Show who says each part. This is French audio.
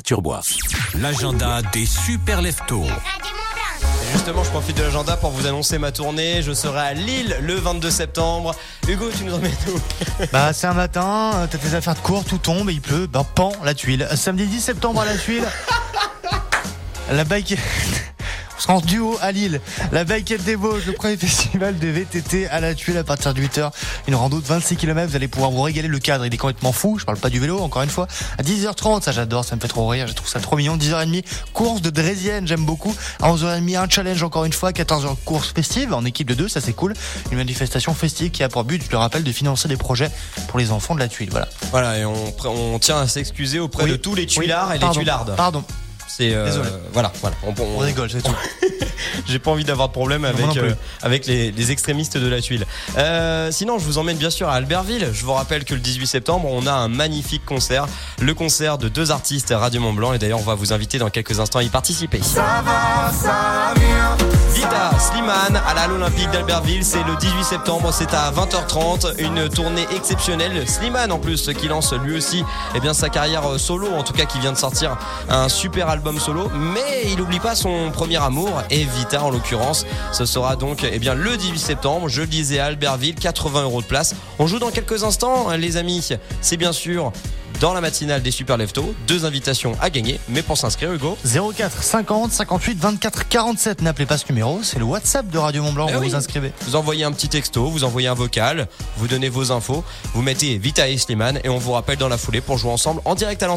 Speaker 1: Turbois. L'agenda des super leftos.
Speaker 2: Et justement, je profite de l'agenda pour vous annoncer ma tournée. Je serai à Lille le 22 septembre. Hugo, tu nous emmènes où
Speaker 3: Bah, c'est un matin, euh, t'as tes affaires de cours, tout tombe et il pleut, bah, pan, la tuile. Samedi 10 septembre à la tuile. La bike. En duo à Lille. La Bikeette des Vosges, le premier festival de VTT à la tuile à partir de 8h. Une rando de 26 km, vous allez pouvoir vous régaler. Le cadre, il est complètement fou. Je parle pas du vélo, encore une fois. À 10h30, ça j'adore, ça me fait trop rire. Je trouve ça trop mignon. 10h30, course de Drésienne, j'aime beaucoup. À 11h30, un challenge encore une fois. 14h, course festive en équipe de deux, ça c'est cool. Une manifestation festive qui a pour but, je le rappelle, de financer des projets pour les enfants de la tuile. Voilà.
Speaker 2: Voilà, et on, on tient à s'excuser auprès
Speaker 3: Oui.
Speaker 2: de tous les
Speaker 3: Oui,
Speaker 2: tuilards et
Speaker 3: pardon,
Speaker 2: les tuilardes.
Speaker 3: Pardon,
Speaker 2: C'est euh,
Speaker 3: Désolé.
Speaker 2: Voilà, voilà. On, on-
Speaker 3: on rigole, c'est tout.
Speaker 2: J'ai pas envie d'avoir de problème avec,
Speaker 3: non
Speaker 2: euh, avec les, les extrémistes de la tuile. Euh, sinon, je vous emmène bien sûr à Albertville. Je vous rappelle que le 18 septembre, on a un magnifique concert. Le concert de deux artistes Radio Mont Blanc. Et d'ailleurs, on va vous inviter dans quelques instants à y participer. Vita Slimane à la Halle Olympique d'Albertville, c'est le 18 septembre, c'est à 20h30, une tournée exceptionnelle. Slimane en plus qui lance lui aussi eh bien, sa carrière euh, solo, en tout cas qui vient de sortir un super album solo, mais il n'oublie pas son premier amour et Vita en l'occurrence. Ce sera donc eh bien, le 18 septembre, je le disais à Albertville, 80 euros de place. On joue dans quelques instants les amis, c'est bien sûr dans la matinale des Super Leftos, deux invitations à gagner, mais pour s'inscrire Hugo,
Speaker 3: 04 50 58 24 47. N'appelez pas ce numéro, c'est le WhatsApp de Radio Mont Blanc.
Speaker 2: Eh
Speaker 3: vous
Speaker 2: oui.
Speaker 3: vous inscrivez.
Speaker 2: Vous envoyez un petit texto, vous envoyez un vocal, vous donnez vos infos, vous mettez Vita et Slimane et on vous rappelle dans la foulée pour jouer ensemble en direct à l'antenne.